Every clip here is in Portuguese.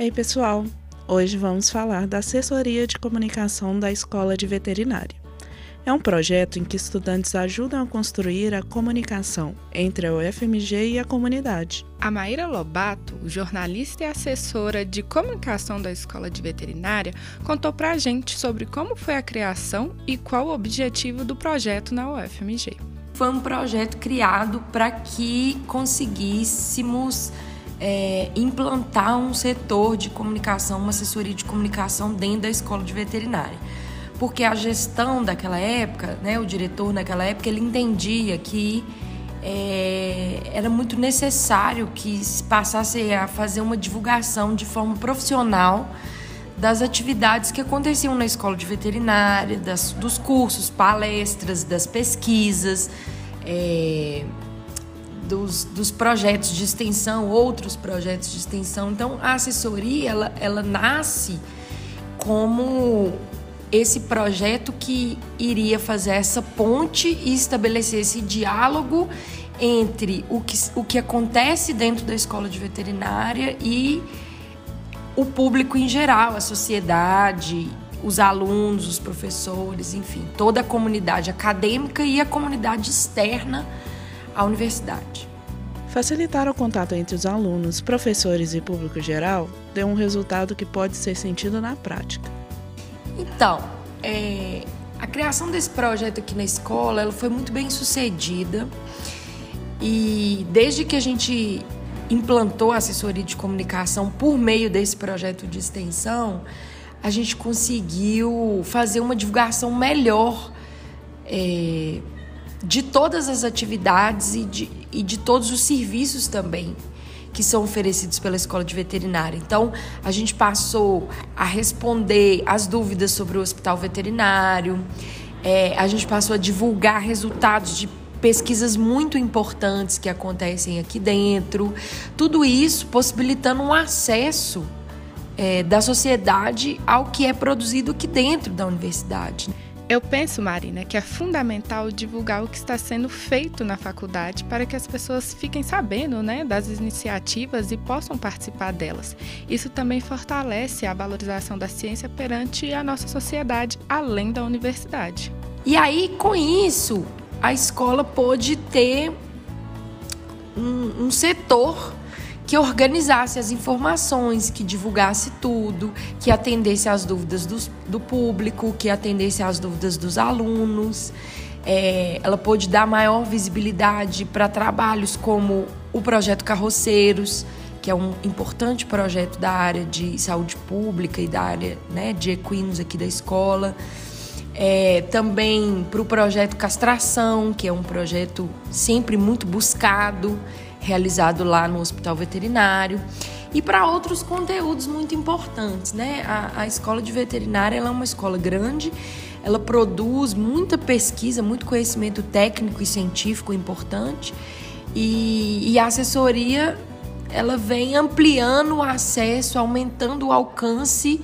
Ei, pessoal! Hoje vamos falar da assessoria de comunicação da Escola de Veterinária. É um projeto em que estudantes ajudam a construir a comunicação entre a UFMG e a comunidade. A Maíra Lobato, jornalista e assessora de comunicação da Escola de Veterinária, contou para a gente sobre como foi a criação e qual o objetivo do projeto na UFMG. Foi um projeto criado para que conseguíssemos é, implantar um setor de comunicação, uma assessoria de comunicação dentro da escola de veterinária. Porque a gestão daquela época, né, o diretor naquela época, ele entendia que é, era muito necessário que se passasse a fazer uma divulgação de forma profissional das atividades que aconteciam na escola de veterinária, das, dos cursos, palestras, das pesquisas. É, dos, dos projetos de extensão, outros projetos de extensão. Então, a assessoria, ela, ela nasce como esse projeto que iria fazer essa ponte e estabelecer esse diálogo entre o que, o que acontece dentro da escola de veterinária e o público em geral, a sociedade, os alunos, os professores, enfim, toda a comunidade acadêmica e a comunidade externa à universidade. Facilitar o contato entre os alunos, professores e público geral deu um resultado que pode ser sentido na prática. Então, é, a criação desse projeto aqui na escola ela foi muito bem sucedida e desde que a gente implantou a assessoria de comunicação por meio desse projeto de extensão, a gente conseguiu fazer uma divulgação melhor. É, de todas as atividades e de, e de todos os serviços também que são oferecidos pela escola de veterinária. Então, a gente passou a responder as dúvidas sobre o hospital veterinário, é, a gente passou a divulgar resultados de pesquisas muito importantes que acontecem aqui dentro. Tudo isso possibilitando um acesso é, da sociedade ao que é produzido aqui dentro da universidade. Eu penso, Marina, que é fundamental divulgar o que está sendo feito na faculdade para que as pessoas fiquem sabendo né, das iniciativas e possam participar delas. Isso também fortalece a valorização da ciência perante a nossa sociedade, além da universidade. E aí, com isso, a escola pôde ter um, um setor que organizasse as informações, que divulgasse tudo, que atendesse às dúvidas do, público, que atendesse às dúvidas dos alunos. É, ela pôde dar maior visibilidade para trabalhos como o projeto Carroceiros, que é um importante projeto da área de saúde pública e da área né, de equinos aqui da escola. É, também para o projeto Castração, que é um projeto sempre muito buscado realizado lá no hospital veterinário e para outros conteúdos muito importantes, né? A, a escola de veterinária é uma escola grande, ela produz muita pesquisa, muito conhecimento técnico e científico importante e, e a assessoria ela vem ampliando o acesso, aumentando o alcance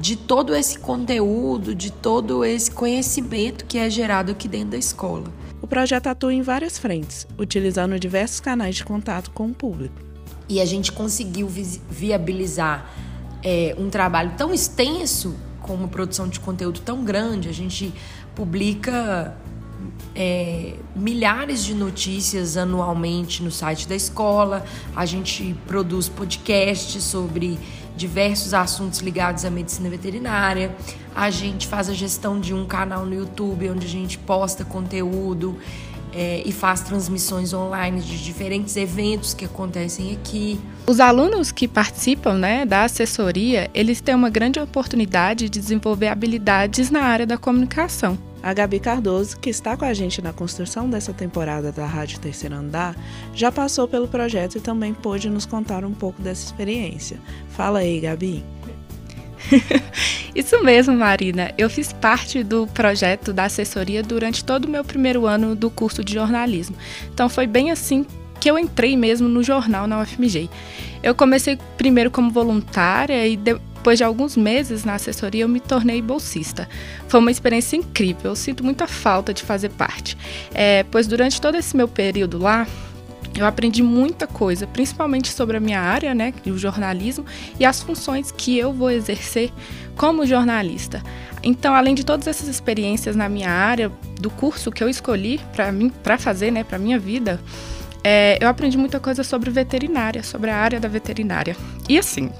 de todo esse conteúdo, de todo esse conhecimento que é gerado aqui dentro da escola. O projeto atua em várias frentes, utilizando diversos canais de contato com o público. E a gente conseguiu vi viabilizar é, um trabalho tão extenso, com uma produção de conteúdo tão grande. A gente publica é, milhares de notícias anualmente no site da escola, a gente produz podcasts sobre diversos assuntos ligados à medicina veterinária. A gente faz a gestão de um canal no YouTube onde a gente posta conteúdo é, e faz transmissões online de diferentes eventos que acontecem aqui. Os alunos que participam né, da assessoria, eles têm uma grande oportunidade de desenvolver habilidades na área da comunicação. A Gabi Cardoso, que está com a gente na construção dessa temporada da Rádio Terceiro Andar, já passou pelo projeto e também pôde nos contar um pouco dessa experiência. Fala aí, Gabi. Isso mesmo, Marina. Eu fiz parte do projeto da assessoria durante todo o meu primeiro ano do curso de jornalismo. Então foi bem assim que eu entrei mesmo no jornal na UFMG. Eu comecei primeiro como voluntária e depois de alguns meses na assessoria eu me tornei bolsista. Foi uma experiência incrível, eu sinto muita falta de fazer parte, é, pois durante todo esse meu período lá Eu aprendi muita coisa, principalmente sobre a minha área, né, o jornalismo, e as funções que eu vou exercer como jornalista. Então, além de todas essas experiências na minha área, do curso que eu escolhi para mim, para fazer, né, para minha vida, é, eu aprendi muita coisa sobre veterinária, sobre a área da veterinária. E assim,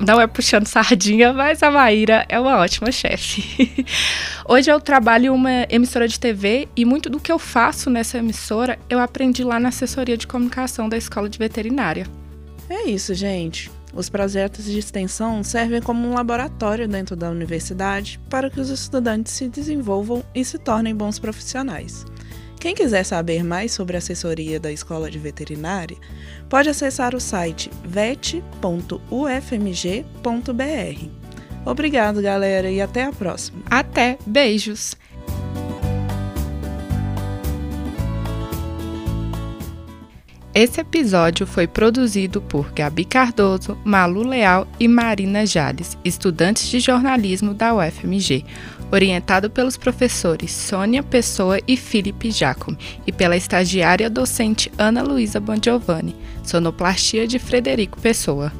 não é puxando sardinha, mas a Maíra é uma ótima chefe. Hoje eu trabalho em uma emissora de TV e muito do que eu faço nessa emissora eu aprendi lá na assessoria de comunicação da escola de veterinária. É isso, gente. Os projetos de extensão servem como um laboratório dentro da universidade para que os estudantes se desenvolvam e se tornem bons profissionais. Quem quiser saber mais sobre a assessoria da Escola de Veterinária, pode acessar o site vet.ufmg.br. Obrigado, galera, e até a próxima. Até, beijos! Esse episódio foi produzido por Gabi Cardoso, Malu Leal e Marina Jales, estudantes de jornalismo da UFMG, orientado pelos professores Sônia Pessoa e Felipe Jacome e pela estagiária docente Ana Luísa Bongiovanni, sonoplastia de Frederico Pessoa.